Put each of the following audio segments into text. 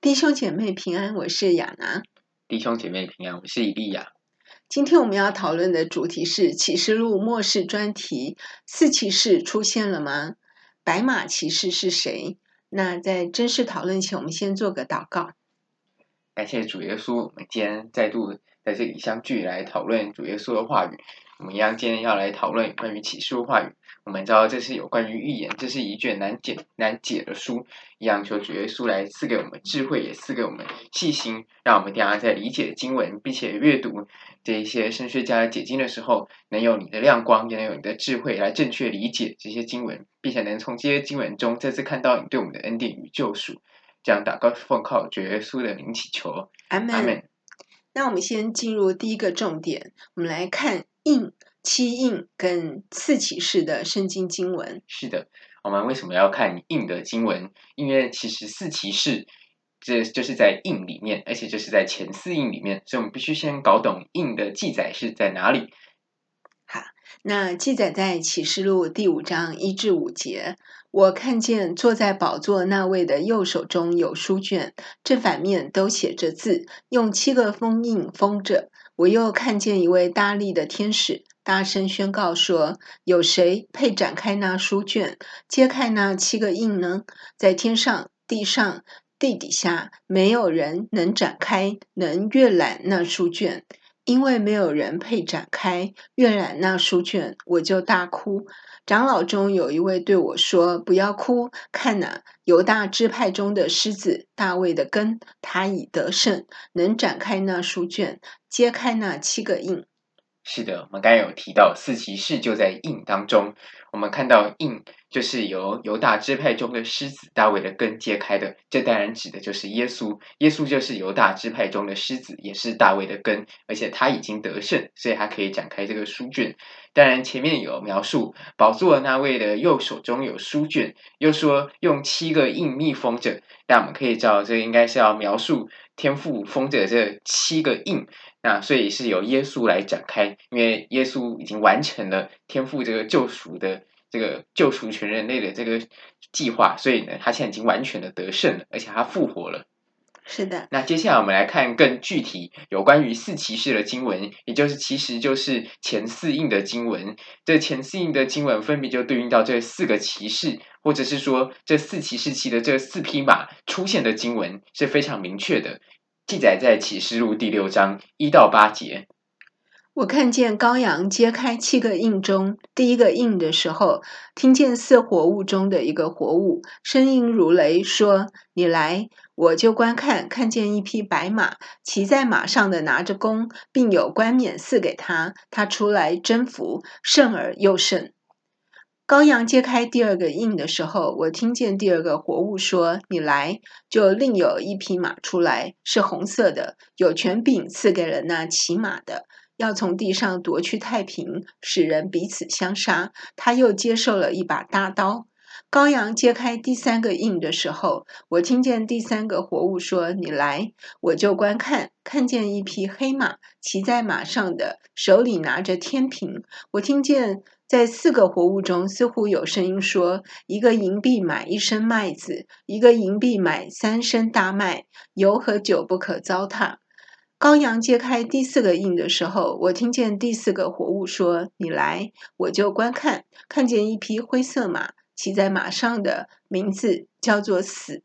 弟兄姐妹平安，我是亚拿。弟兄姐妹平安，我是伊利亚。今天我们要讨论的主题是启示录末世专题：四骑士出现了吗？白马骑士是谁？那在正式讨论前，我们先做个祷告。感谢主耶稣，我们今天再度在这里相聚来讨论主耶稣的话语。我们一样今天要来讨论关于启示录话语。我们知道这是有关于预言，这是一卷难解难解的书。一样求主耶稣来赐给我们智慧，也赐给我们细心，让我们大家在理解经文，并且阅读这一些神学家解经的时候，能有你的亮光，也能有你的智慧来正确理解这些经文，并且能从这些经文中再次看到你对我们的恩典与救赎。这样祷告奉靠主耶稣的名祈求，阿门。阿门。那我们先进入第一个重点，我们来看印。七印跟四骑士的圣经经文。是的，我们为什么要看印的经文？因为其实四骑士这就是在印里面，而且就是在前四印里面，所以我们必须先搞懂印的记载是在哪里。好，那记载在启示录第五章一至五节。我看见坐在宝座那位的右手中有书卷，正反面都写着字，用七个封印封着。我又看见一位大力的天使。大声宣告说：“有谁配展开那书卷，揭开那七个印呢？在天上、地上、地底下，没有人能展开、能阅览那书卷，因为没有人配展开、阅览那书卷。我就大哭。长老中有一位对我说：‘不要哭，看哪，犹大支派中的狮子大卫的根，他已得胜，能展开那书卷，揭开那七个印。’”是的，我们刚才有提到四骑士就在印当中。我们看到印就是由犹大支派中的狮子大卫的根揭开的，这当然指的就是耶稣。耶稣就是犹大支派中的狮子，也是大卫的根，而且他已经得胜，所以他可以展开这个书卷。当然前面有描述宝座那位的右手中有书卷，又说用七个印密封着。但我们可以知道，这应该是要描述天父封着这七个印。那所以是由耶稣来展开，因为耶稣已经完成了天父这个救赎的这个救赎全人类的这个计划，所以呢，他现在已经完全的得胜了，而且他复活了。是的。那接下来我们来看更具体有关于四骑士的经文，也就是其实就是前四印的经文。这前四印的经文分别就对应到这四个骑士，或者是说这四骑士骑的这四匹马出现的经文是非常明确的。记载在启示录第六章一到八节。我看见羔羊揭开七个印中第一个印的时候，听见四活物中的一个活物声音如雷，说：“你来！”我就观看，看见一匹白马，骑在马上的拿着弓，并有冠冕赐给他，他出来征服，胜而又胜。羔羊揭开第二个印的时候，我听见第二个活物说：“你来！”就另有一匹马出来，是红色的，有权柄赐给了那骑马的，要从地上夺去太平，使人彼此相杀。他又接受了一把大刀。羔羊揭开第三个印的时候，我听见第三个活物说：“你来！”我就观看，看见一匹黑马，骑在马上的，手里拿着天平。我听见。在四个活物中，似乎有声音说：“一个银币买一升麦子，一个银币买三升大麦，油和酒不可糟蹋。”羔羊揭开第四个印的时候，我听见第四个活物说：“你来！”我就观看，看见一匹灰色马，骑在马上的名字叫做死，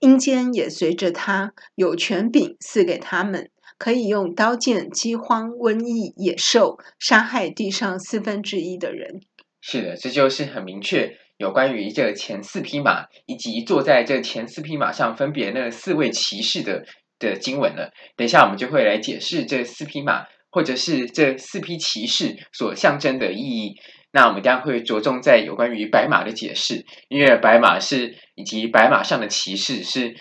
阴间也随着他，有权柄赐给他们。可以用刀剑、饥荒、瘟疫、野兽杀害地上四分之一的人。是的，这就是很明确有关于这前四匹马以及坐在这前四匹马上分别那四位骑士的的经文了。等一下，我们就会来解释这四匹马或者是这四匹骑士所象征的意义。那我们将会着重在有关于白马的解释，因为白马是以及白马上的骑士是。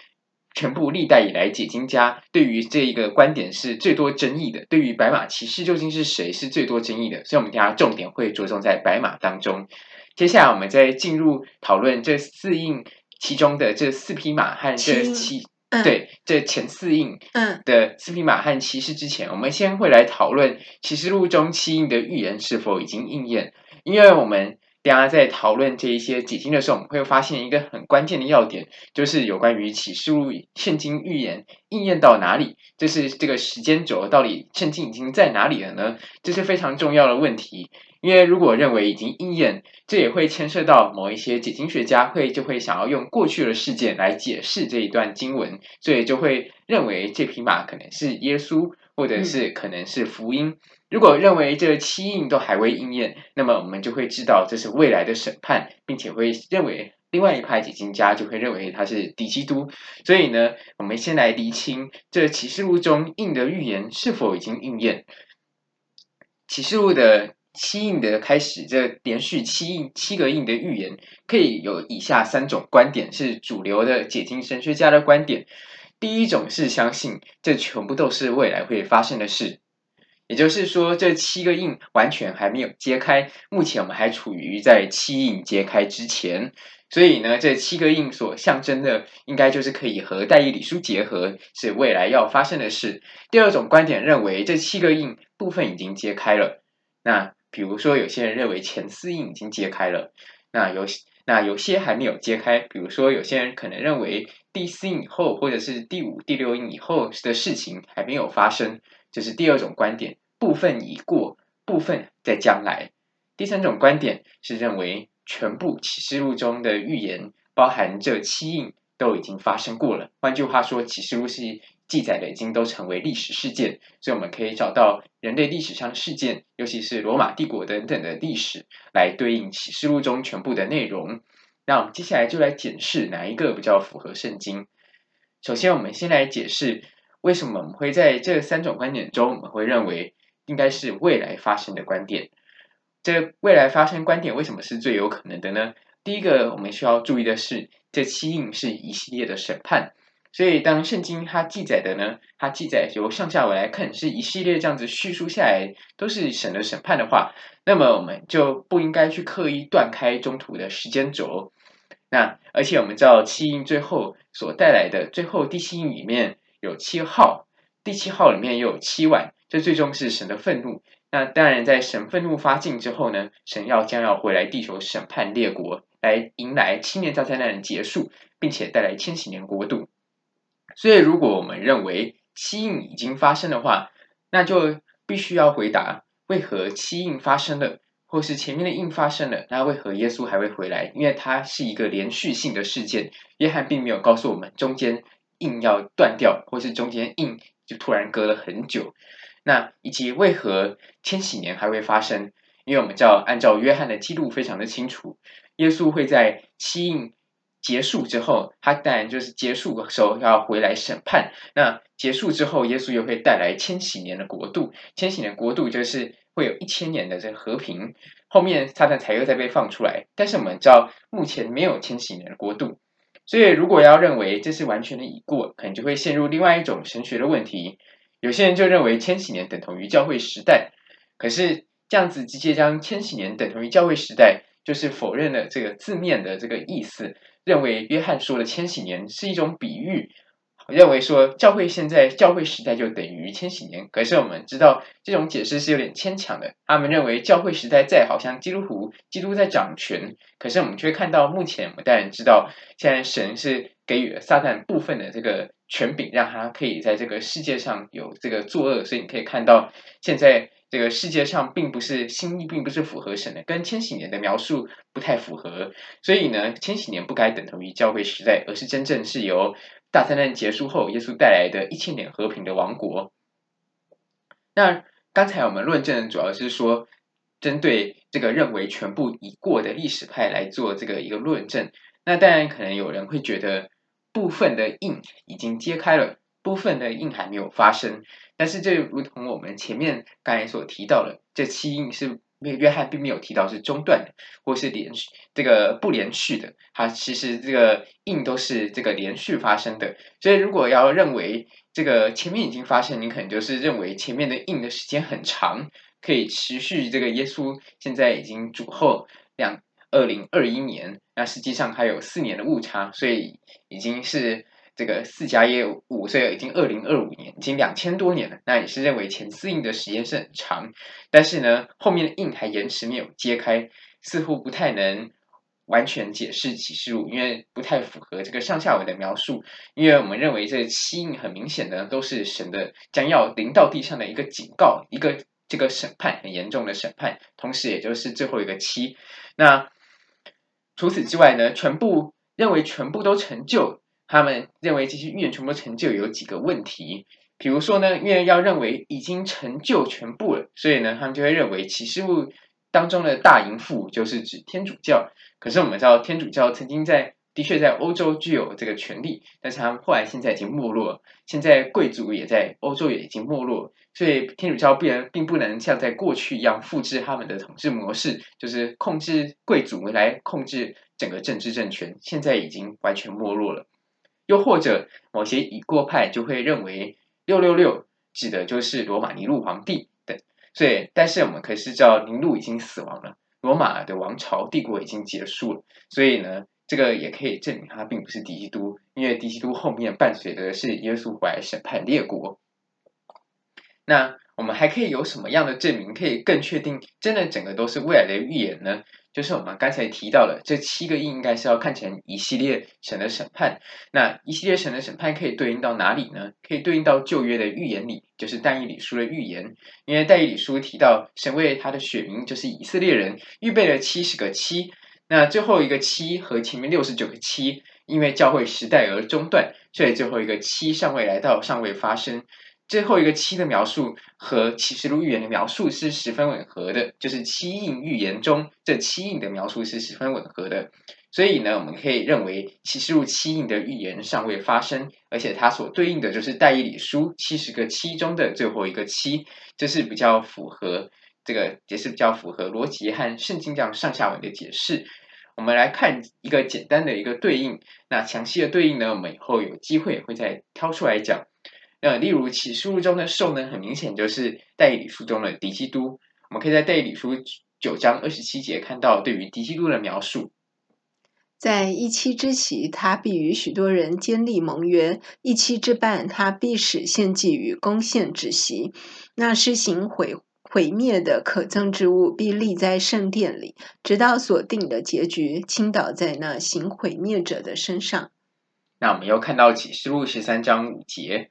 全部历代以来，解经家对于这一个观点是最多争议的。对于白马骑士究竟是谁，是最多争议的。所以，我们等下重点会着重在白马当中。接下来，我们再进入讨论这四印其中的这四匹马和这七，嗯、对这前四印的四匹马和骑士之前，我们先会来讨论启示录中七印的预言是否已经应验，因为我们。大家在讨论这一些解经的时候，我们会发现一个很关键的要点，就是有关于启示录圣经预言应验到哪里，就是这个时间轴到底圣经已经在哪里了呢？这是非常重要的问题。因为如果认为已经应验，这也会牵涉到某一些解经学家会就会想要用过去的事件来解释这一段经文，所以就会认为这匹马可能是耶稣，或者是可能是福音。嗯、如果认为这七印都还未应验，那么我们就会知道这是未来的审判，并且会认为另外一派解经家就会认为他是敌基督。所以呢，我们先来厘清这启示录中印的预言是否已经应验。启示录的。七印的开始，这连续七印七个印的预言，可以有以下三种观点，是主流的解经神学家的观点。第一种是相信这全部都是未来会发生的事，也就是说，这七个印完全还没有揭开，目前我们还处于在七印揭开之前，所以呢，这七个印所象征的，应该就是可以和但以理书结合，是未来要发生的事。第二种观点认为，这七个印部分已经揭开了，那。比如说，有些人认为前四印已经揭开了，那有那有些还没有揭开。比如说，有些人可能认为第四印以后，或者是第五、第六印以后的事情还没有发生，这是第二种观点，部分已过，部分在将来。第三种观点是认为全部启示录中的预言，包含这七印都已经发生过了。换句话说，启示录是。记载的已经都成为历史事件，所以我们可以找到人类历史上事件，尤其是罗马帝国等等的历史，来对应启示录中全部的内容。那我们接下来就来检视哪一个比较符合圣经。首先，我们先来解释为什么我们会在这三种观点中，我们会认为应该是未来发生的观点。这未来发生观点为什么是最有可能的呢？第一个，我们需要注意的是，这七印是一系列的审判。所以，当圣经它记载的呢，它记载由上下文来看是一系列这样子叙述下来，都是神的审判的话，那么我们就不应该去刻意断开中途的时间轴。那而且我们知道七印最后所带来的最后第七印里面有七号，第七号里面又有七碗，这最终是神的愤怒。那当然，在神愤怒发尽之后呢，神要将要回来地球审判列国，来迎来七年大灾难的结束，并且带来千禧年国度。所以，如果我们认为七印已经发生的话，那就必须要回答：为何七印发生了，或是前面的印发生了，那为何耶稣还会回来？因为它是一个连续性的事件。约翰并没有告诉我们中间印要断掉，或是中间印就突然隔了很久。那以及为何千禧年还会发生？因为我们知道，按照约翰的记录非常的清楚，耶稣会在七印。结束之后，他当然就是结束的时候要回来审判。那结束之后，耶稣又会带来千禧年的国度。千禧年国度就是会有一千年的这个和平。后面撒旦才又再被放出来。但是我们知道，目前没有千禧年的国度。所以，如果要认为这是完全的已过，可能就会陷入另外一种神学的问题。有些人就认为千禧年等同于教会时代。可是这样子直接将千禧年等同于教会时代，就是否认了这个字面的这个意思。认为约翰说的千禧年是一种比喻，认为说教会现在教会时代就等于千禧年。可是我们知道这种解释是有点牵强的。他们认为教会时代在，好像基督徒基督在掌权。可是我们却看到目前我们当然知道，现在神是给予了撒旦部分的这个权柄，让他可以在这个世界上有这个作恶。所以你可以看到现在。这个世界上并不是心意，并不是符合神的，跟千禧年的描述不太符合。所以呢，千禧年不该等同于教会时代，而是真正是由大灾难结束后，耶稣带来的一千年和平的王国。那刚才我们论证主要是说，针对这个认为全部已过的历史派来做这个一个论证。那当然，可能有人会觉得部分的印已经揭开了，部分的印还没有发生。但是这如同我们前面刚才所提到的，这七印是约翰并没有提到是中断的，或是连续这个不连续的，它其实这个印都是这个连续发生的。所以如果要认为这个前面已经发生，你可能就是认为前面的印的时间很长，可以持续这个耶稣现在已经主后两二零二一年，那实际上还有四年的误差，所以已经是。这个四加一五，所以已经二零二五年，已经两千多年了。那也是认为前四印的时间是很长，但是呢，后面的印还延迟没有揭开，似乎不太能完全解释启示录，因为不太符合这个上下文的描述。因为我们认为这七印很明显的都是神的将要临到地上的一个警告，一个这个审判很严重的审判，同时也就是最后一个七。那除此之外呢，全部认为全部都成就，他们认为这些预言全部成就有几个问题。比如说呢，因为要认为已经成就全部了，所以呢，他们就会认为启示录当中的大淫妇就是指天主教。可是我们知道，天主教曾经在的确在欧洲具有这个权力，但是他们后来现在已经没落，现在贵族也在欧洲也已经没落，所以天主教并并不能像在过去一样复制他们的统治模式，就是控制贵族来控制整个政治政权，现在已经完全没落了。又或者某些已过派就会认为。六六六指的就是罗马尼禄皇帝等，所以但是我们可是知道尼禄已经死亡了，罗马的王朝帝国已经结束了，所以呢，这个也可以证明他并不是敌基督，因为敌基督后面伴随的是耶稣怀审判列国。那我们还可以有什么样的证明，可以更确定真的整个都是未来的预言呢？就是我们刚才提到的这七个印，应该是要看成一系列神的审判。那一系列神的审判可以对应到哪里呢？可以对应到旧约的预言里，就是但以理书的预言。因为但以理书提到神为他的选民，就是以色列人预备了七十个七。那最后一个七和前面六十九个七，因为教会时代而中断，所以最后一个七尚未来到，尚未发生。最后一个七的描述和启示录预言的描述是十分吻合的，就是七印预言中这七印的描述是十分吻合的，所以呢，我们可以认为启示录七印的预言尚未发生，而且它所对应的就是但以理书七十个七中的最后一个七，这是比较符合这个，也是比较符合逻辑和圣经这样上下文的解释。我们来看一个简单的一个对应，那详细的对应呢，我们以后有机会会再挑出来讲。呃，例如启示录中的兽呢，很明显就是但以理书中的敌基督。我们可以在但以理书九章二十七节看到对于敌基督的描述。在一期之期，他必与许多人坚立盟约；一期之半，他必使献祭与攻献止息。那施行毁毁灭的可憎之物，必立在圣殿里，直到所定的结局倾倒在那行毁灭者的身上。那我们又看到启示录十三章五节。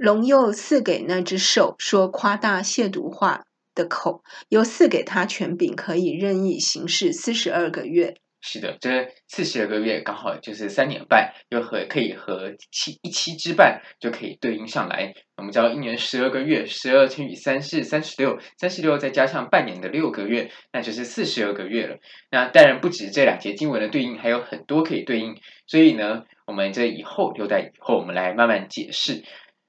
龙又赐给那只兽说夸大亵渎话的口，又赐给他权柄，可以任意行事四十二个月。是的，这四十二个月刚好就是三年半，又和可以和七一期之半就可以对应上来。我们知道一年十二个月，十二乘以三是三十六，三十六再加上半年的六个月，那就是四十二个月了。那当然不止这两节经文的对应，还有很多可以对应。所以呢，我们这以后留在以后，我们来慢慢解释。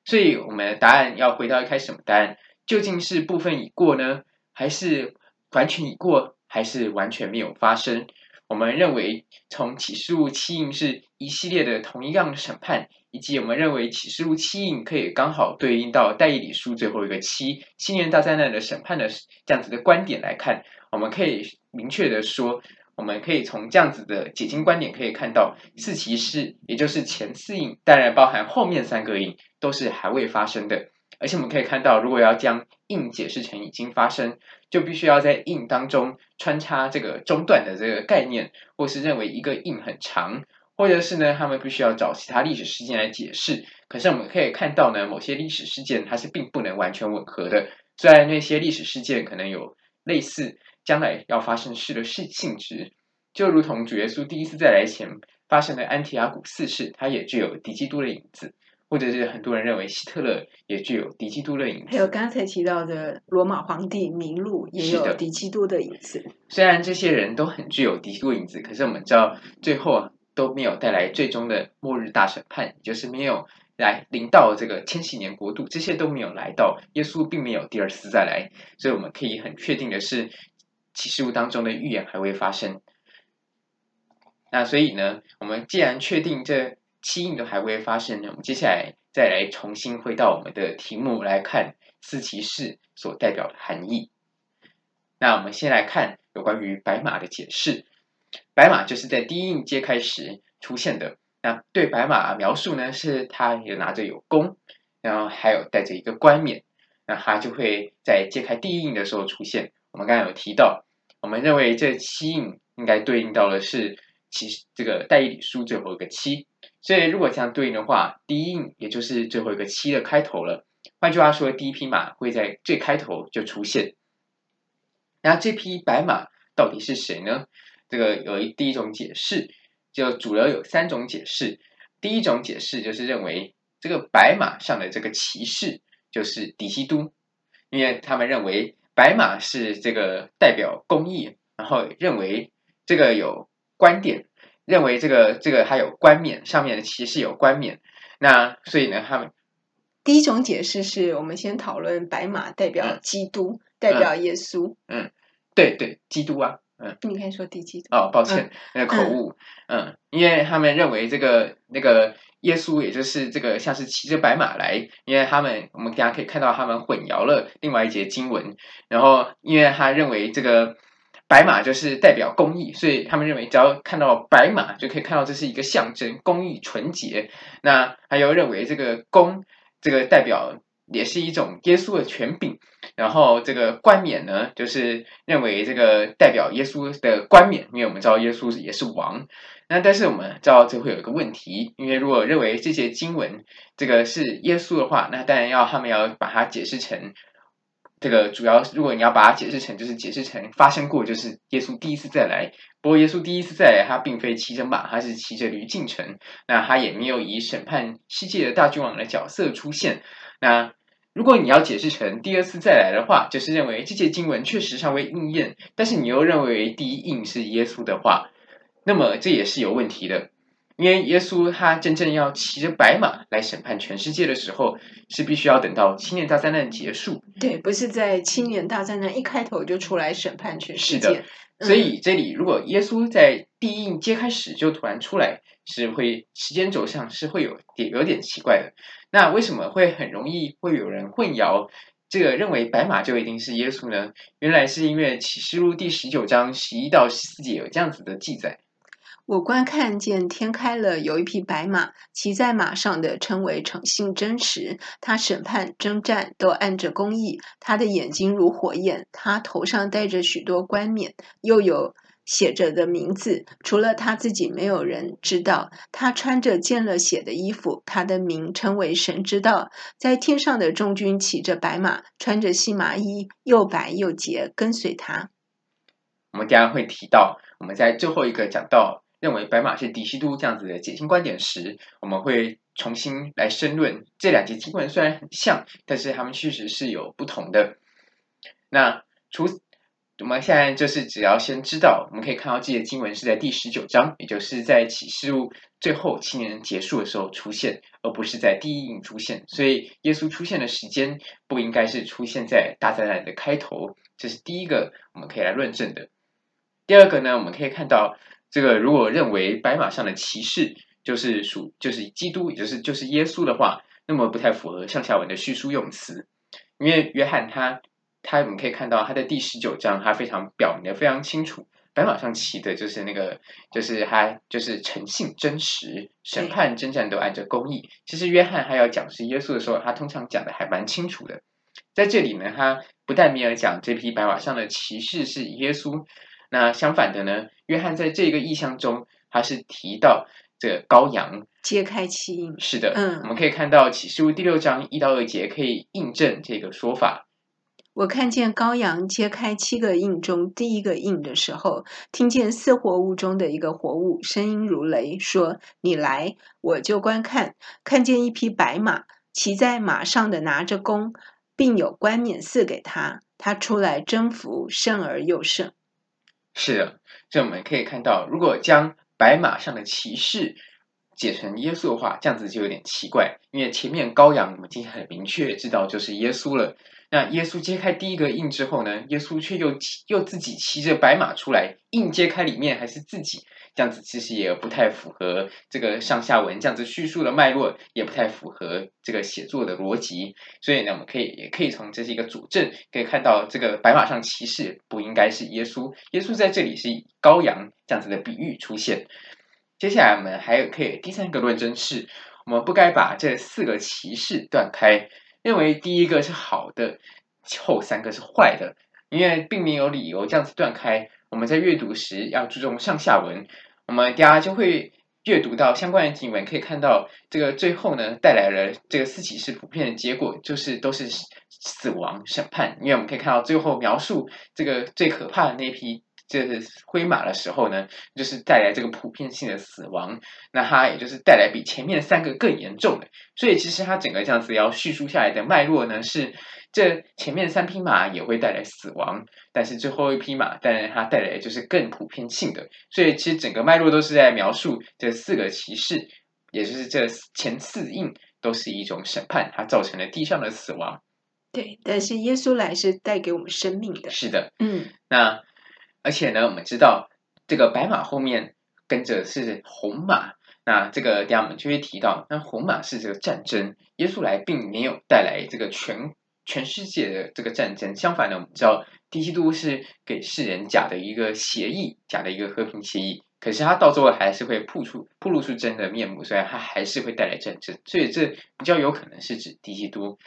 所以我们的答案要回到一开始什么答案？究竟是部分已过呢，还是完全已过，还是完全没有发生？我们认为从启示录七印是一系列的同一样的审判，以及我们认为启示录七印可以刚好对应到但以理书最后一个七七年大灾难的审判的这样子的观点来看，我们可以明确的说。我们可以从这样子的解经观点可以看到，四骑士也就是前四印，当然包含后面三个印，都是还未发生的。而且我们可以看到，如果要将印解释成已经发生，就必须要在印当中穿插这个中断的这个概念，或是认为一个印很长，或者是呢，他们必须要找其他历史事件来解释。可是我们可以看到呢，某些历史事件它是并不能完全吻合的，虽然那些历史事件可能有类似。将来要发生事的性性质，就如同主耶稣第一次再来前发生的安提阿古四世，它也具有敌基督的影子；或者是很多人认为希特勒也具有敌基督的影子。还有刚才提到的罗马皇帝尼禄也有敌基督的影子。虽然这些人都很具有敌基督影子，可是我们知道最后都没有带来最终的末日大审判，就是没有来临到这个千禧年国度，这些都没有来到。耶稣并没有第二次再来，所以我们可以很确定的是。启示录当中的预言还未发生，那所以呢，我们既然确定这七印都还未发生呢，我们接下来再来重新回到我们的题目来看四骑士所代表的含义。那我们先来看有关于白马的解释。白马就是在第一印揭开时出现的。那对白马描述呢，是他也拿着有弓，然后还有带着一个冠冕，那他就会在揭开第一印的时候出现。我们刚才有提到，我们认为这七印应该对应到的是其这个但以理书最后一个七，所以如果这样对应的话，第一印也就是最后一个七的开头了。换句话说，第一匹马会在最开头就出现。那这匹白马到底是谁呢？这个有一第一种解释，就主要有三种解释。第一种解释就是认为这个白马上的这个骑士就是底西都，因为他们认为白马是这个代表公义，然后认为这个有观点，认为这个这个还有冠冕，上面的骑士有冠冕。那所以呢，他们第一种解释是我们先讨论白马代表基督，嗯、代表耶稣。嗯，嗯对对，基督啊。嗯，你可以说第几哦，抱歉，那个口误。嗯，嗯，因为他们认为这个那个耶稣，也就是这个像是骑着白马来，因为他们我们大家可以看到他们混淆了另外一节经文，然后因为他认为这个白马就是代表公义，所以他们认为只要看到白马就可以看到这是一个象征公义纯洁。那还有认为这个公这个代表。也是一种耶稣的权柄，然后这个冠冕呢，就是认为这个代表耶稣的冠冕，因为我们知道耶稣也是王。那但是我们知道这会有一个问题，因为如果认为这些经文这个是耶稣的话，那当然要他们要把它解释成这个主要，如果你要把它解释成就是解释成发生过，就是耶稣第一次再来。不过耶稣第一次再来，他并非骑着马，他是骑着驴进城，那他也没有以审判世界的大君王的角色出现。那如果你要解释成第二次再来的话，就是认为这节经文确实尚未应验，但是你又认为第一印是耶稣的话，那么这也是有问题的，因为耶稣他真正要骑着白马来审判全世界的时候，是必须要等到七年大灾难结束。对，不是在七年大灾难一开头就出来审判全世界。是的，所以这里如果耶稣在第一印揭开始就突然出来，是会时间轴上是会有点有点奇怪的。那为什么会很容易会有人混淆这个认为白马就一定是耶稣呢？原来是因为启示录第十九章十一到十四节有这样子的记载。我观看见天开了，有一匹白马，骑在马上的称为诚信真实，他审判征战都按着公义，他的眼睛如火焰，他头上戴着许多冠冕，又有。写着的名字，除了他自己，没有人知道。他穿着见了血的衣服，他的名称为神知道。在天上的众军骑着白马，穿着细麻衣，又白又洁，跟随他。我们将会提到，我们在最后一个讲到认为白马是敌西都这样子的解经观点时，我们会重新来申论这两节经文虽然很像，但是他们确实是有不同的。那除我们现在就是只要先知道，我们可以看到这些经文是在第十九章，也就是在启示录最后七年结束的时候出现，而不是在第一印出现。所以耶稣出现的时间不应该是出现在大灾难的开头，这是第一个我们可以来论证的。第二个呢，我们可以看到这个如果认为白马上的骑士就是属就是基督，也就是就是耶稣的话，那么不太符合上下文的叙述用词，因为约翰他。他我们可以看到，他的第十九章，他非常表明的非常清楚，白马上骑的就是那个，就是他就是诚信真实，审判征战都按着公义。其实约翰还要讲是耶稣的时候，他通常讲的还蛮清楚的。在这里呢，他不但没有讲这匹白马上的骑士是耶稣，那相反的呢，约翰在这个意象中，他是提到这个羔羊揭开七印。是的，嗯，我们可以看到启示录第六章一到二节可以印证这个说法。我看见羔羊揭开七个印中第一个印的时候，听见四活物中的一个活物声音如雷，说：“你来，我就观看。看见一匹白马，骑在马上的拿着弓，并有冠冕赐给他。他出来征服，胜而又胜。”是的，这我们可以看到，如果将白马上的骑士解成耶稣的话，这样子就有点奇怪，因为前面羔羊我们已经很明确知道就是耶稣了。那耶稣揭开第一个印之后呢，耶稣却又又自己骑着白马出来，印揭开里面还是自己，这样子其实也不太符合这个上下文这样子叙述的脉络，也不太符合这个写作的逻辑。所以呢，我们可以也可以从这是一个佐证，可以看到这个白马上骑士不应该是耶稣，耶稣在这里是以羔羊这样子的比喻出现。接下来我们还有可以第三个论证是，我们不该把这四个骑士断开。认为第一个是好的，后三个是坏的，因为并没有理由这样子断开。我们在阅读时要注重上下文，我们大家就会阅读到相关的经文，可以看到这个最后呢带来了这个四启示普遍的结果，就是都是死亡审判。因为我们可以看到最后描述这个最可怕的那批。这是灰马的时候呢，就是带来这个普遍性的死亡，那它也就是带来比前面三个更严重的，所以其实它整个这样子要叙述下来的脉络呢，是这前面三匹马也会带来死亡，但是最后一匹马，当然它带来的就是更普遍性的，所以其实整个脉络都是在描述这四个骑士，也就是这前四印都是一种审判，它造成了地上的死亡。对，但是耶稣来是带给我们生命的。是的，嗯，那。而且呢，我们知道这个白马后面跟着是红马，那这个等下我们就会提到，那红马是这个战争，耶稣来并没有带来这个全全世界的这个战争，相反呢，我们知道敌基督是给世人假的一个协议，假的一个和平协议，可是他到最后还是会曝出曝露出真的面目，所以他还是会带来战争，所以这比较有可能是指敌基督。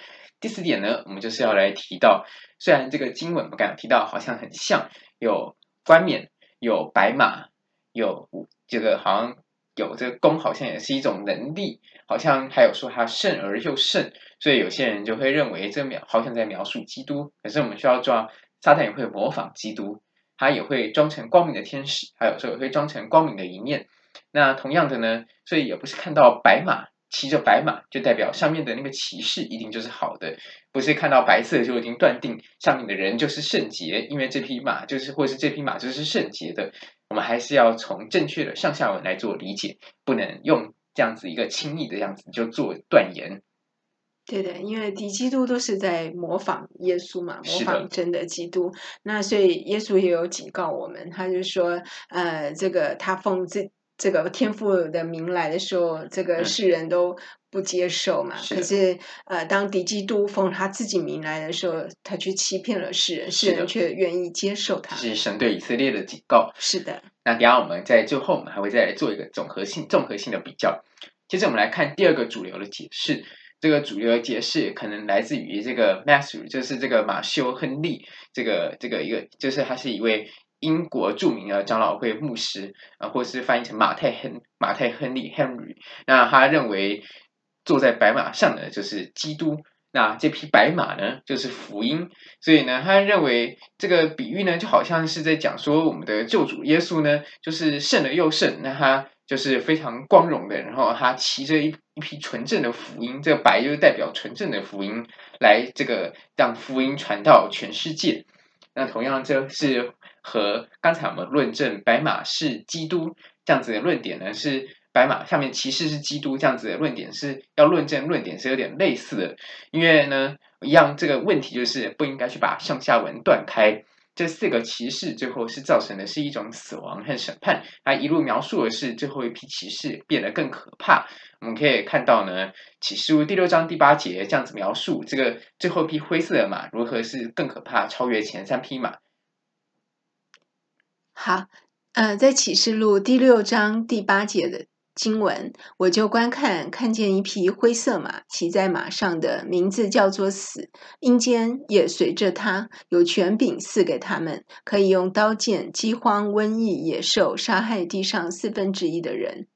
第四点呢，我们就是要来提到，虽然这个经文我们刚刚提到好像很像有。冠冕有白马，有这个好像有这个弓，好像也是一种能力，好像还有说他胜而又胜，所以有些人就会认为这描好像在描述基督。可是我们需要抓，撒旦也会模仿基督，他也会装成光明的天使，还有时候也会装成光明的一面。那同样的呢，所以也不是看到白马。骑着白马就代表上面的那个骑士一定就是好的，不是看到白色就已经断定上面的人就是圣洁，因为这匹马就是或是这匹马就是圣洁的。我们还是要从正确的上下文来做理解，不能用这样子一个轻易的样子就做断言。对的，因为敌基督都是在模仿耶稣嘛，模仿真的基督。那所以耶稣也有警告我们，他就说，呃，这个他奉这。这个天父的名来的时候，这个世人都不接受嘛。是可是，呃，当敌基督奉他自己名来的时候，他却欺骗了世人，世人却愿意接受他。是神对以色列的警告。是的。那等下我们在最后，我们还会再来做一个综合性、综合性的比较。接着我们来看第二个主流的解释。这个主流的解释可能来自于这个 Matthew，就是这个马修·亨利，这个这个一个，就是他是一位。英国著名的长老会牧师啊，或是翻译成马太亨马太亨利 Henry，那他认为坐在白马上的就是基督，那这匹白马呢就是福音，所以呢，他认为这个比喻呢就好像是在讲说我们的救主耶稣呢就是胜了又胜，那他就是非常光荣的，然后他骑着一一匹纯正的福音，这个白就是代表纯正的福音，来这个让福音传到全世界。那同样这是。和刚才我们论证白马是基督这样子的论点呢，是白马下面骑士是基督这样子的论点是要论证论点是有点类似的，因为呢一样这个问题就是不应该去把上下文断开，这四个骑士最后是造成的是一种死亡和审判，它一路描述的是最后一批骑士变得更可怕。我们可以看到呢，启示录第六章第八节这样子描述这个最后一匹灰色的马如何是更可怕，超越前三匹马。好，呃，在启示录第六章第八节的经文，我就观看，看见一匹灰色马，骑在马上的名字叫做死，阴间也随着他，有权柄赐给他们，可以用刀剑、饥荒、瘟疫、野兽杀害地上四分之一的人。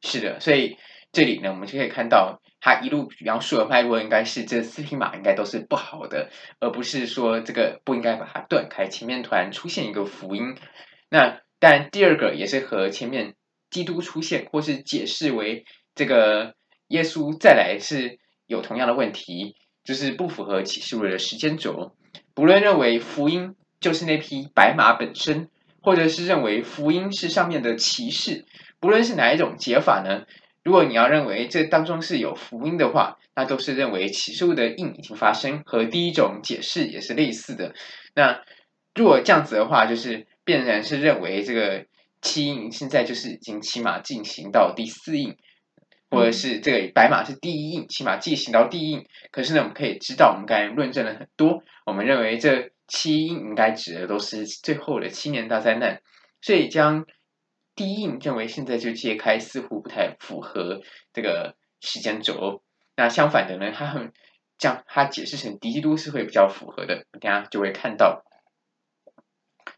是的，所以这里呢，我们就可以看到，他一路描述的脉络应该是这四匹马应该都是不好的，而不是说这个不应该把它断开。前面突然出现一个福音。那但第二个也是和前面基督出现或是解释为这个耶稣再来是有同样的问题，就是不符合启示录的时间轴。不论认为福音就是那匹白马本身，或者是认为福音是上面的骑士，不论是哪一种解法呢？如果你要认为这当中是有福音的话，那都是认为启示录的印已经发生，和第一种解释也是类似的。那如果这样子的话，就是。变然是认为这个七印现在就是已经起码进行到第四印，或者是这个白马是第一印，起码进行到第一印。可是呢，我们可以知道，我们刚才论证了很多，我们认为这七印应该指的都是最后的七年大灾难，所以将第一印认为现在就揭开，似乎不太符合这个时间轴。那相反的呢，他很将它解释成敌基督是会比较符合的，大家就会看到。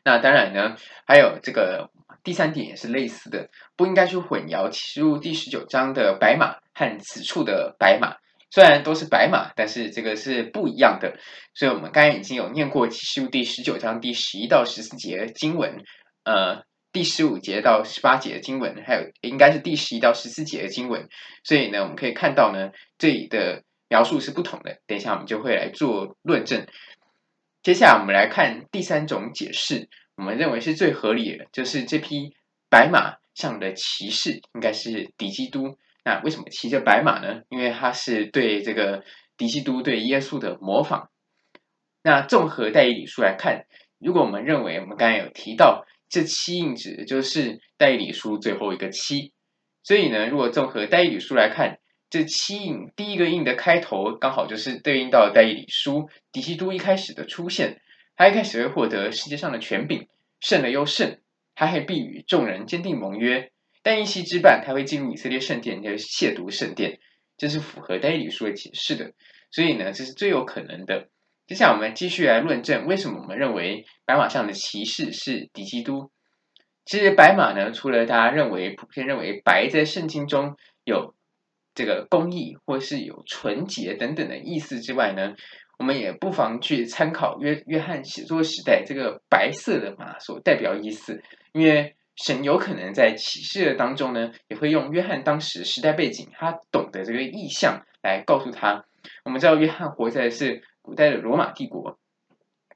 那当然呢，还有这个第三点也是类似的，不应该去混淆启示录第十九章的白马和此处的白马。虽然都是白马，但是这个是不一样的。所以我们刚才已经有念过启示录第十九章第十一到十四节经文，呃，第十五节到十八节的经文，还有应该是第十一到十四节的经文。所以呢，我们可以看到呢，这里的描述是不同的。等一下我们就会来做论证。接下来我们来看第三种解释，我们认为是最合理的，就是这匹白马上的骑士应该是敌基督。那为什么骑着白马呢？因为他是对这个敌基督对耶稣的模仿。那综合但以理书来看，如果我们认为我们刚才有提到这七印指的就是但以理书最后一个七，所以呢，如果综合但以理书来看，这七印第一个印的开头刚好就是对应到但以理书底基督一开始的出现，他一开始会获得世界上的权柄，胜了又胜，他还必与众人坚定盟约。但一夕之半，他会进入以色列圣殿，就是亵渎圣殿，这是符合但以理书的解释的。所以呢，这是最有可能的。接下来我们继续来论证为什么我们认为白马上的骑士是底基督。其实白马呢，除了大家认为普遍认为白在圣经中有这个公义或是有纯洁等等的意思之外呢，我们也不妨去参考约约翰写作时代这个白色的马所代表意思，因为。神有可能在启示的当中呢，也会用约翰当时时代背景，他懂得这个意象来告诉他。我们知道约翰活在是古代的罗马帝国，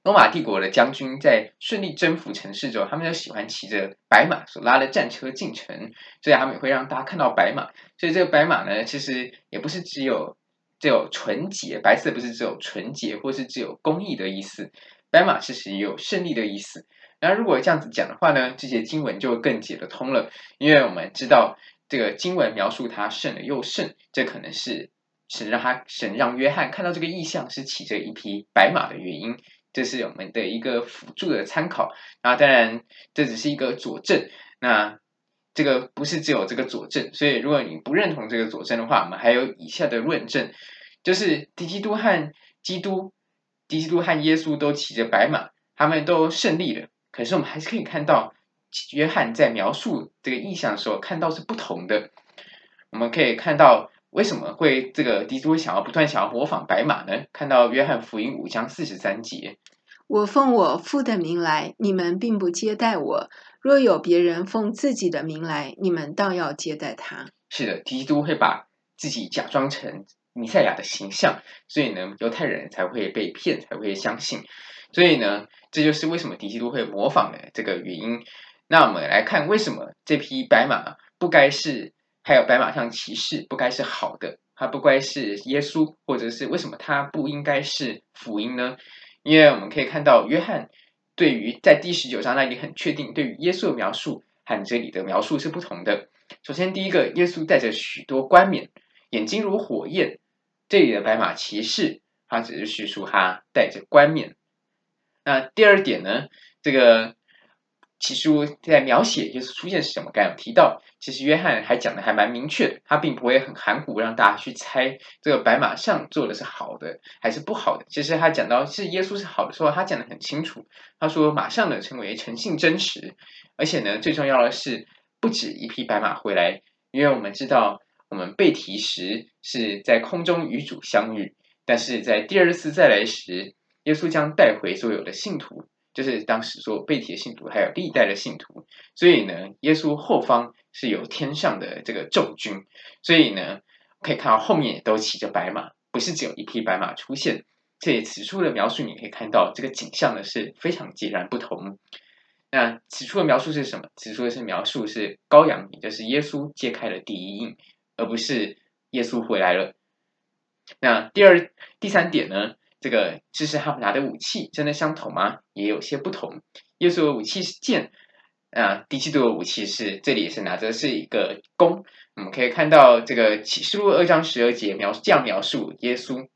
罗马帝国的将军在顺利征服城市之后，他们就喜欢骑着白马所拉的战车进城，所以他们也会让大家看到白马。所以这个白马呢，其实也不是只有只有纯洁，白色不是只有纯洁或是只有公义的意思，白马其实也有胜利的意思。那如果这样子讲的话呢，这些经文就更解得通了，因为我们知道这个经文描述他胜了又胜，这可能是神让他神让约翰看到这个意象是骑着一匹白马的原因，这是我们的一个辅助的参考。那当然这只是一个佐证，那这个不是只有这个佐证，所以如果你不认同这个佐证的话，我们还有以下的论证，就是敌基督和基督，敌基督和耶稣都骑着白马，他们都胜利了。可是我们还是可以看到，约翰在描述这个意象的时候，看到是不同的。我们可以看到为什么会这个敌基督想要不断想要模仿白马呢？看到约翰福音五章四十三节：“我奉我父的名来，你们并不接待我；若有别人奉自己的名来，你们倒要接待他。”是的，敌基督会把自己假装成弥赛亚的形象，所以呢，犹太人才会被骗，才会相信。所以呢，这就是为什么敌基督会模仿的这个原因。那我们来看，为什么这匹白马不该是，还有白马上骑士不该是好的，它不该是耶稣，或者是为什么它不应该是福音呢？因为我们可以看到，约翰对于在第十九章那里很确定，对于耶稣的描述和这里的描述是不同的。首先，第一个，耶稣带着许多冠冕，眼睛如火焰。这里的白马骑士，他只是叙述他带着冠冕。那第二点呢，这个启示录在描写耶稣出现是什么？刚刚提到，其实约翰还讲的还蛮明确，他并不会很含糊让大家去猜这个白马上做的是好的还是不好的。其实他讲到是耶稣是好的时候，他讲的很清楚。他说马上的称为诚信真实，而且呢，最重要的是不止一匹白马回来，因为我们知道我们被提时是在空中与主相遇，但是在第二次再来时。耶稣将带回所有的信徒，就是当时所有被提的信徒，还有历代的信徒。所以呢，耶稣后方是有天上的这个众军。所以呢，可以看到后面也都骑着白马，不是只有一匹白马出现。这里此处的描述，你可以看到这个景象呢是非常截然不同。那此处的描述是什么？此处的是描述是羔羊，也就是耶稣揭开了第一印，而不是耶稣回来了。那第二、第三点呢？这个其实他们拿的武器真的相同吗？也有些不同。耶稣的武器是剑，啊，敌基督的武器是这里也是拿着是一个弓。我们可以看到这个启示录二章十二节描这样描述耶稣：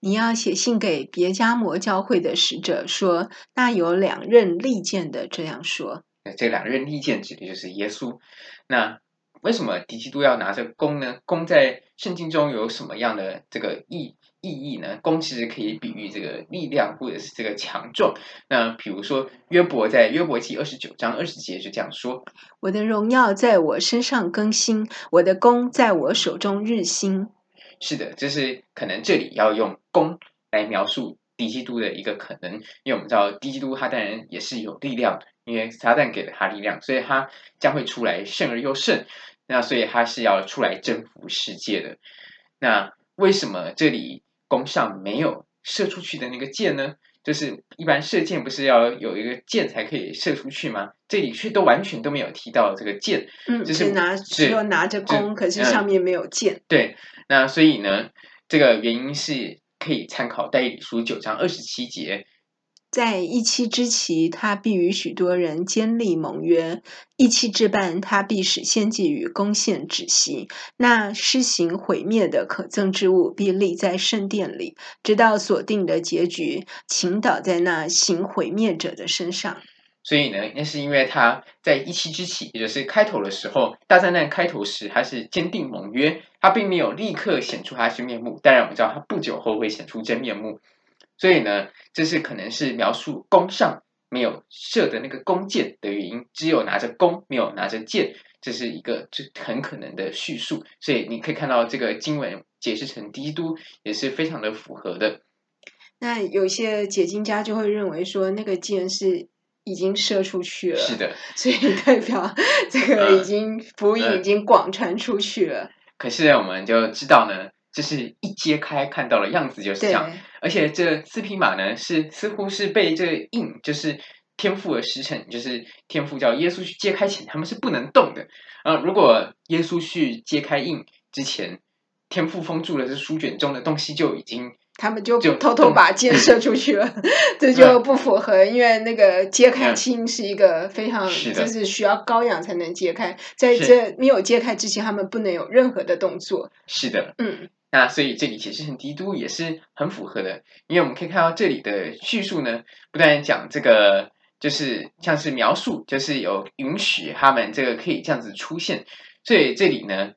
你要写信给别迦摩教会的使者说，那有两刃利剑的这样说。那这两刃利剑指的就是耶稣。那为什么敌基督要拿着弓呢？弓在圣经中有什么样的这个意意义呢？弓其实可以比喻这个力量，或者是这个强壮。那比如说约伯在约伯记二十九章二十节就这样说：“我的荣耀在我身上更新，我的弓在我手中日新。”是的，就是可能这里要用弓来描述敌基督的一个可能，因为我们知道敌基督他当然也是有力量，因为撒旦给了他力量，所以他将会出来胜而又胜。那所以他是要出来征服世界的。那为什么这里弓上没有射出去的那个箭呢？就是一般射箭不是要有一个箭才可以射出去吗？这里却都完全都没有提到这个箭，嗯，就是拿只有拿着弓，可是上面没有箭。嗯。对，那所以呢，这个原因是可以参考代理书九章二十七节。在一期之期，他必与许多人坚立盟约；一期之半，他必使献祭与供献止息。那施行毁灭的可憎之物，必立在圣殿里，直到所定的结局倾倒在那行毁灭者的身上。所以呢，那是因为他在一期之期，也就是开头的时候，大灾难开头时，他是坚定盟约，他并没有立刻显出他真面目。当然，我们知道他不久后会显出真面目。所以呢，这是可能是描述弓上没有射的那个弓箭的原因，只有拿着弓，没有拿着箭，这是一个这很可能的叙述。所以你可以看到这个经文解释成低都也是非常的符合的。那有些解经家就会认为说，那个箭是已经射出去了，是的，所以代表这个已经福音已经广传出去了。可是我们就知道呢。就是一揭开看到的样子就是这样，而且这四匹马呢是似乎是被这个印，就是天父的时辰，就是天父叫耶稣去揭开前，他们是不能动的。啊，如果耶稣去揭开印之前，天父封住了这书卷中的东西，就已经他们就偷偷把箭射出去了，这就不符合，因为那个揭开印是一个非常，就是需要高氧才能揭开，在这没有揭开之前，他们不能有任何的动作。是的，嗯。那所以这里解释成敌基督也是很符合的，因为我们可以看到这里的叙述呢，不但讲这个就是像是描述，就是有允许他们这个可以这样子出现，所以这里呢，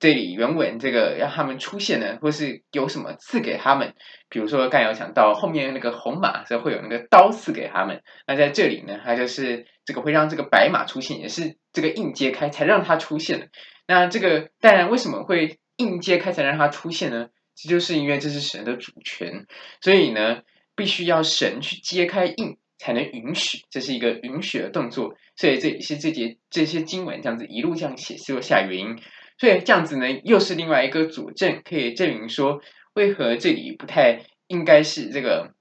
这里原文这个让他们出现呢，或是有什么赐给他们，比如说刚有讲到后面那个红马，这会有那个刀赐给他们，那在这里呢，它就是这个会让这个白马出现，也是这个硬揭开才让它出现的。那这个当然为什么会？印揭开才让它出现呢？这就是因为这是神的主权，所以呢，必须要神去揭开印，才能允许，这是一个允许的动作。所以这也是这节这些经文这样子一路这样写，是有下原因。所以这样子呢，又是另外一个佐证，可以证明说，为何这里不太应该是这个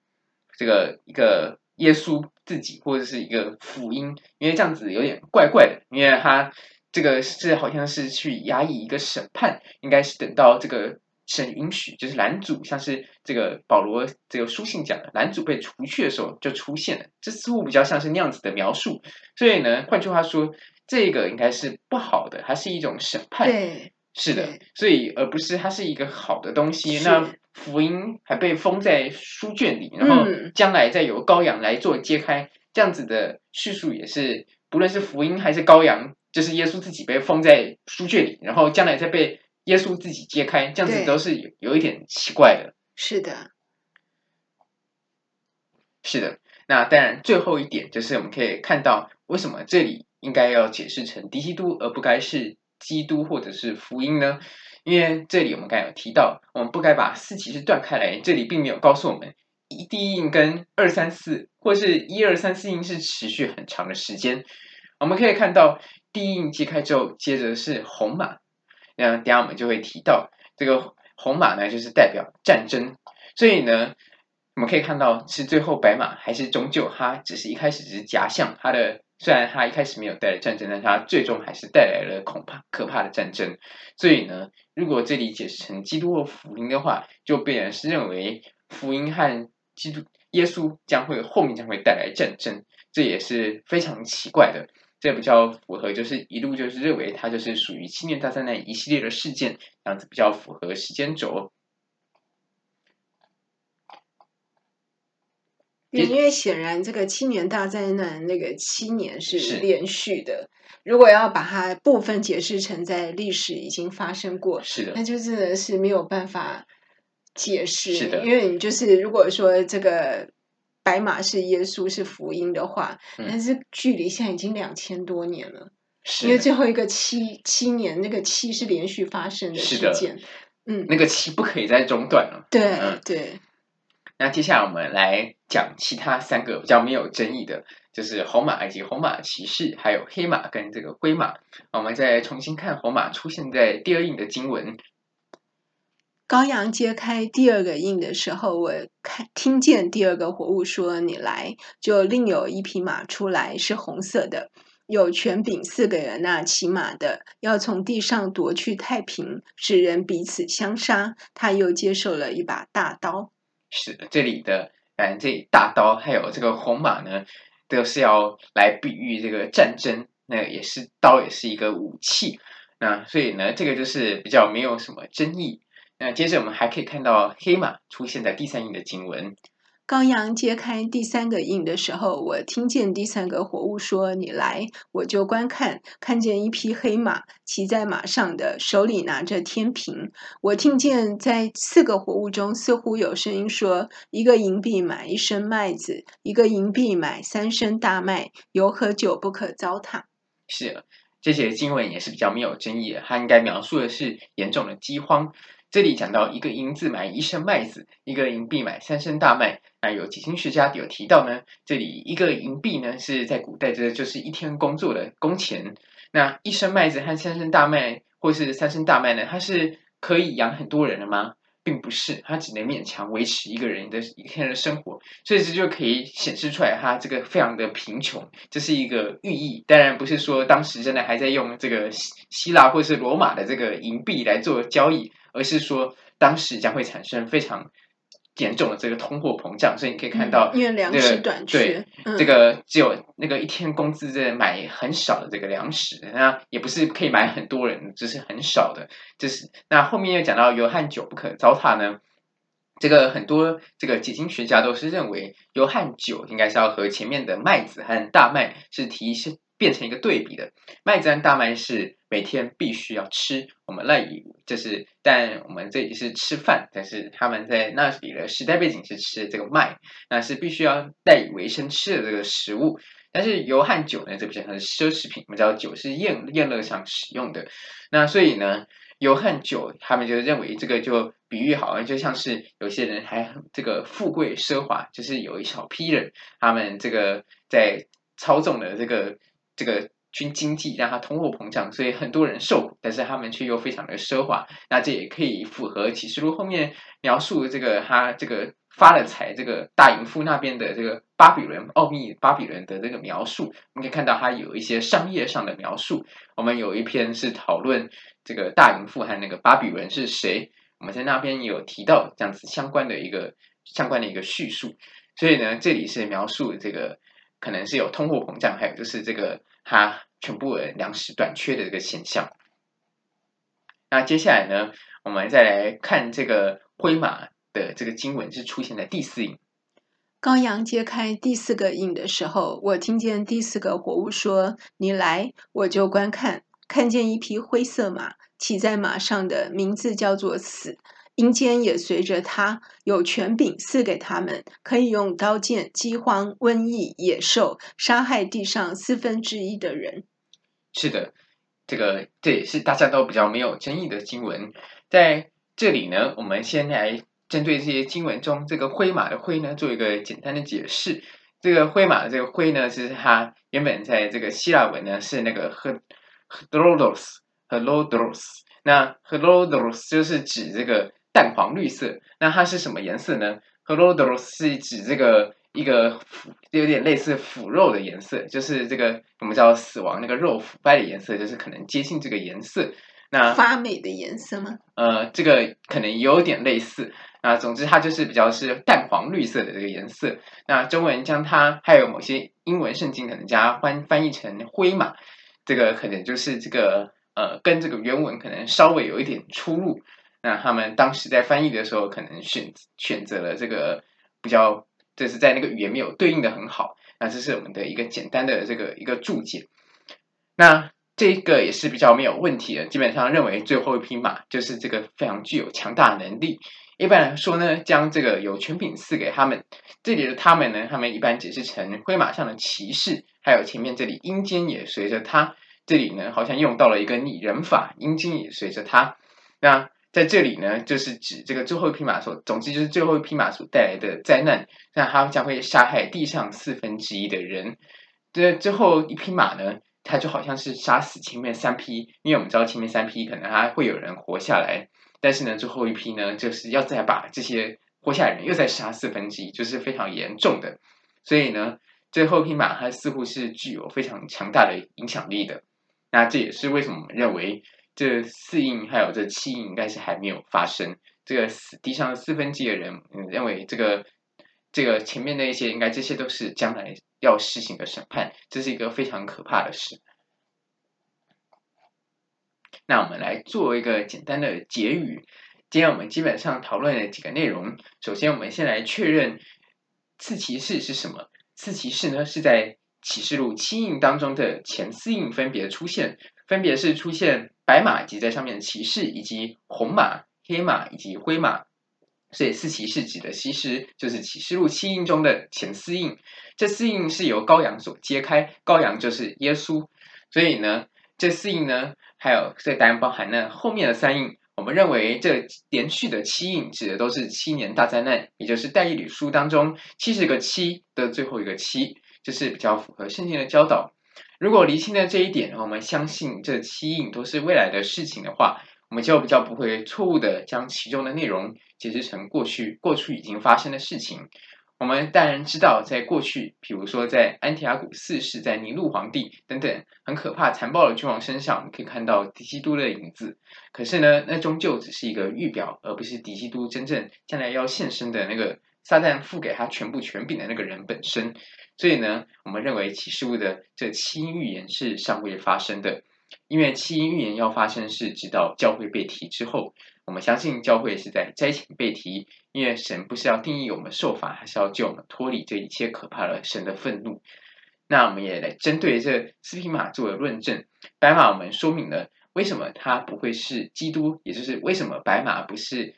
这个一个耶稣自己，或者是一个福音，因为这样子有点怪怪的，因为他。这个是好像是去压抑一个审判，应该是等到这个神允许，就是男主，像是这个保罗这个书信讲的拦阻被除去的时候就出现了，这似乎比较像是那样子的描述。所以呢，换句话说，这个应该是不好的，它是一种审判。对，是的，所以而不是它是一个好的东西。那福音还被封在书卷里，然后将来再由羔羊来做揭开，这样子的叙述也是，不论是福音还是羔羊。就是耶稣自己被封在书卷里，然后将来再被耶稣自己揭开，这样子都是有有一点奇怪的。是的，是的。那当然，最后一点就是我们可以看到，为什么这里应该要解释成敌基督，而不该是基督或者是福音呢？因为这里我们刚才有提到，我们不该把四骑士断开来。这里并没有告诉我们一第一印跟二三四，或是一二三四印是持续很长的时间。我们可以看到。第一印揭开之后，接着是红马，那等下我们就会提到这个红马呢，就是代表战争。所以呢，我们可以看到是最后白马，还是终究它只是一开始只是假象。它的虽然它一开始没有带来战争，但它最终还是带来了恐怕可怕的战争。所以呢，如果这里解释成基督或福音的话，就必然是认为福音和基督耶稣将会后面将会带来战争，这也是非常奇怪的。这比较符合，就是一路就是认为它就是属于青年大灾难一系列的事件，这样子比较符合时间轴。因为显然这个青年大灾难那个七年是连续的，如果要把它部分解释成在历史已经发生过，是的，那就真的是没有办法解释。是的，因为你就是如果说这个白马是耶稣是福音的话，嗯、但是距离现在已经两千多年了。因为最后一个七七年，那个七是连续发生的事件，嗯，那个七不可以再中断了。对、嗯、对。那接下来我们来讲其他三个比较没有争议的，就是红马以及红马骑士，还有黑马跟这个灰马。我们再重新看红马出现在第二印的经文。羔羊揭开第二个印的时候，我看听见第二个活物说：“你来。”就另有一匹马出来，是红色的。有权柄四个人那骑马的，要从地上夺去太平，使人彼此相杀。他又接受了一把大刀。是，这里的反正，这大刀还有这个红马呢，都是要来比喻这个战争。那也是刀，也是一个武器。那所以呢，这个就是比较没有什么争议。那接着我们还可以看到黑马出现在第三印的经文。羔羊揭开第三个印的时候，我听见第三个活物说：“你来。”我就观看，看见一匹黑马，骑在马上的，手里拿着天平。我听见在四个活物中，似乎有声音说：“一个银币买一升麦子，一个银币买三升大麦，油和酒不可糟蹋。”是，这些经文也是比较没有争议的，它应该描述的是严重的饥荒。这里讲到一个银子买一升麦子，一个银币买三升大麦。那有几经学家有提到呢，这里一个银币呢是在古代这就是一天工作的工钱。那一升麦子和三升大麦，或是三升大麦呢，它是可以养很多人的吗？并不是，它只能勉强维持一个人的一天的生活，所以这就可以显示出来，它这个非常的贫穷，这是一个寓意。当然不是说当时真的还在用这个希希腊或是罗马的这个银币来做交易，而是说当时将会产生非常。严重的这个通货膨胀，所以你可以看到，因为粮食短缺，对、嗯、这个只有那个一天工资在买很少的这个粮食，那也不是可以买很多人，只是很少的。就是那后面又讲到油和酒不可糟蹋呢，这个很多这个解经学家都是认为油和酒应该是要和前面的麦子和大麦是提是。变成一个对比的，麦子和大麦是每天必须要吃。我们赖以就是，但我们这里是吃饭，但是他们在那里的时代背景是吃这个麦，那是必须要赖以为生吃的这个食物。但是油和酒呢，这不是很奢侈品，我们知道酒是宴宴乐上使用的。那所以呢，油和酒，他们就认为这个就比喻好像就像是有些人还这个富贵奢华，就是有一小批人，他们这个在操纵的这个。这个军经济让它通货膨胀，所以很多人受苦，但是他们却又非常的奢华。那这也可以符合启示录后面描述这个他这个发了财，这个大淫妇那边的这个巴比伦奥秘巴比伦的这个描述。我们可以看到它有一些商业上的描述。我们有一篇是讨论这个大淫妇和那个巴比伦是谁，我们在那边有提到这样子相关的一个相关的一个叙述。所以呢，这里是描述这个。可能是有通货膨胀，还有就是这个它全部粮食短缺的这个现象。那接下来呢，我们再来看这个灰马的这个经文是出现在第四印。羔羊揭开第四个印的时候，我听见第四个活物说：“你来。”我就观看，看见一匹灰色马，骑在马上的名字叫做死。阴间也随着他有权柄赐给他们，可以用刀剑、饥荒、瘟疫、野兽杀害地上四分之一的人。是的，这个这也是大家都比较没有争议的经文。在这里呢，我们先来针对这些经文中这个灰马的灰呢，做一个简单的解释。这个灰马的这个灰呢，其实它原本在这个希腊文呢是那个 herodos，herodos。那 herodos 就是指这个。淡黄绿色，那它是什么颜色呢？Herodos 是指这个一个腐，有点类似腐肉的颜色，就是这个我们叫死亡那个肉腐败的颜色，就是可能接近这个颜色。那发霉的颜色吗？呃，这个可能有点类似。那总之它就是比较是淡黄绿色的这个颜色。那中文将它，还有某些英文圣经可能加翻翻译成灰嘛，这个可能就是这个呃，跟这个原文可能稍微有一点出入。那他们当时在翻译的时候，可能选选择了这个比较这是在那个语言没有对应的很好。那这是我们的一个简单的这个一个注解。那这个也是比较没有问题的，基本上认为最后一匹马就是这个非常具有强大能力。一般来说呢，将这个有权柄赐给他们，这里的他们呢，他们一般解释成灰马上的骑士，还有前面这里阴间也随着他。这里呢，好像用到了一个拟人法，阴间也随着他。那在这里呢，就是指这个最后一匹马所，总之就是最后一匹马所带来的灾难。那它将会杀害地上四分之一的人。这最后一匹马呢，它就好像是杀死前面三匹，因为我们知道前面三匹可能还会有人活下来，但是呢，最后一匹呢，就是要再把这些活下来的人又再杀四分之一，就是非常严重的。所以呢，最后一匹马它似乎是具有非常强大的影响力的。那这也是为什么我们认为这四印还有这七印应该是还没有发生。这个地上四分之一的人，认为这个这个前面那一些应该这些都是将来要施行的审判，这是一个非常可怕的事。那我们来做一个简单的结语。今天我们基本上讨论了几个内容。首先，我们先来确认四骑士是什么。四骑士呢是在。启示录七印当中的前四印分别出现，分别是出现白马及在上面的骑士，以及红马、黑马以及灰马。所以四骑士指的其实就是启示录七印中的前四印。这四印是由羔羊所揭开，羔羊就是耶稣。所以呢，这四印呢，还有这当然包含了后面的三印。我们认为这连续的七印指的都是七年大灾难，也就是但以理书当中七十个七的最后一个七。这是比较符合圣经的教导。如果厘清了这一点，我们相信这七印都是未来的事情的话，我们就比较不会错误的将其中的内容解释成过去过去已经发生的事情。我们当然知道，在过去，比如说在安提阿古四世、在尼禄皇帝等等很可怕残暴的君王身上，可以看到敌基督的影子。可是呢，那终究只是一个预表，而不是敌基督真正将来要现身的那个撒旦赋给他全部权柄的那个人本身。所以呢，我们认为启示录的这七预言是尚未发生的，因为七预言要发生是直到教会被提之后。我们相信教会是在灾前被提，因为神不是要定义我们受罚，还是要救我们脱离这一切可怕的神的愤怒。那我们也来针对这四匹马做了论证。白马我们说明了为什么它不会是基督，也就是为什么白马不是。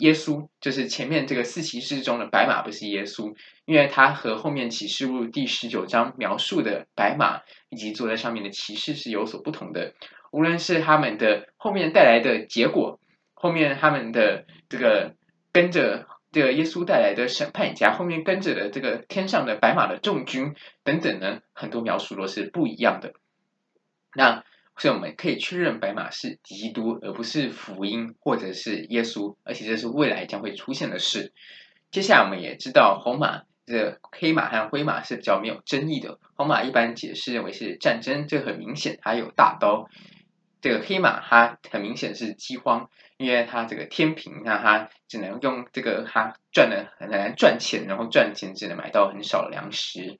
耶稣就是前面这个四骑士中的白马，不是耶稣，因为他和后面启示录第十九章描述的白马以及坐在上面的骑士是有所不同的。无论是他们的后面带来的结果，后面他们的这个跟着这个耶稣带来的审判家，后面跟着的这个天上的白马的众军等等呢，很多描述都是不一样的。那。所以我们可以确认白马是基督，而不是福音或者是耶稣，而且这是未来将会出现的事。接下来我们也知道红马、这黑马和灰马是比较没有争议的。红马一般解释认为是战争，这很明显，它有大刀。这个黑马它很明显是饥荒，因为它这个天平，那它只能用这个它赚的很难赚钱，然后赚钱只能买到很少的粮食。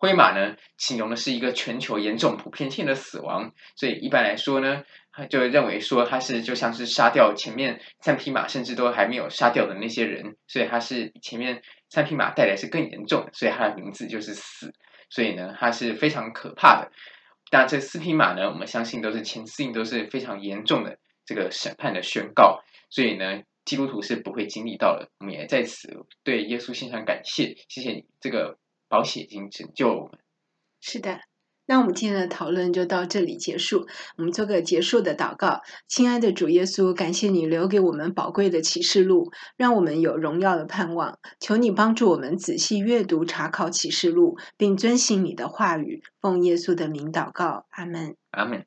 灰马呢，形容的是一个全球严重普遍性的死亡，所以一般来说呢，他就认为说他是就像是杀掉前面三匹马，甚至都还没有杀掉的那些人，所以他是前面三匹马带来是更严重的，所以他的名字就是死，所以呢，他是非常可怕的。那这四匹马呢，我们相信都是前四印都是非常严重的这个审判的宣告，所以呢，基督徒是不会经历到的。我们也在此对耶稣献上感谢，谢谢你这个。宝血已经拯救我们。是的，那我们今天的讨论就到这里结束。我们做个结束的祷告，亲爱的主耶稣，感谢你留给我们宝贵的启示录，让我们有荣耀的盼望。求你帮助我们仔细阅读查考启示录，并遵行你的话语。奉耶稣的名祷告，阿门。阿门。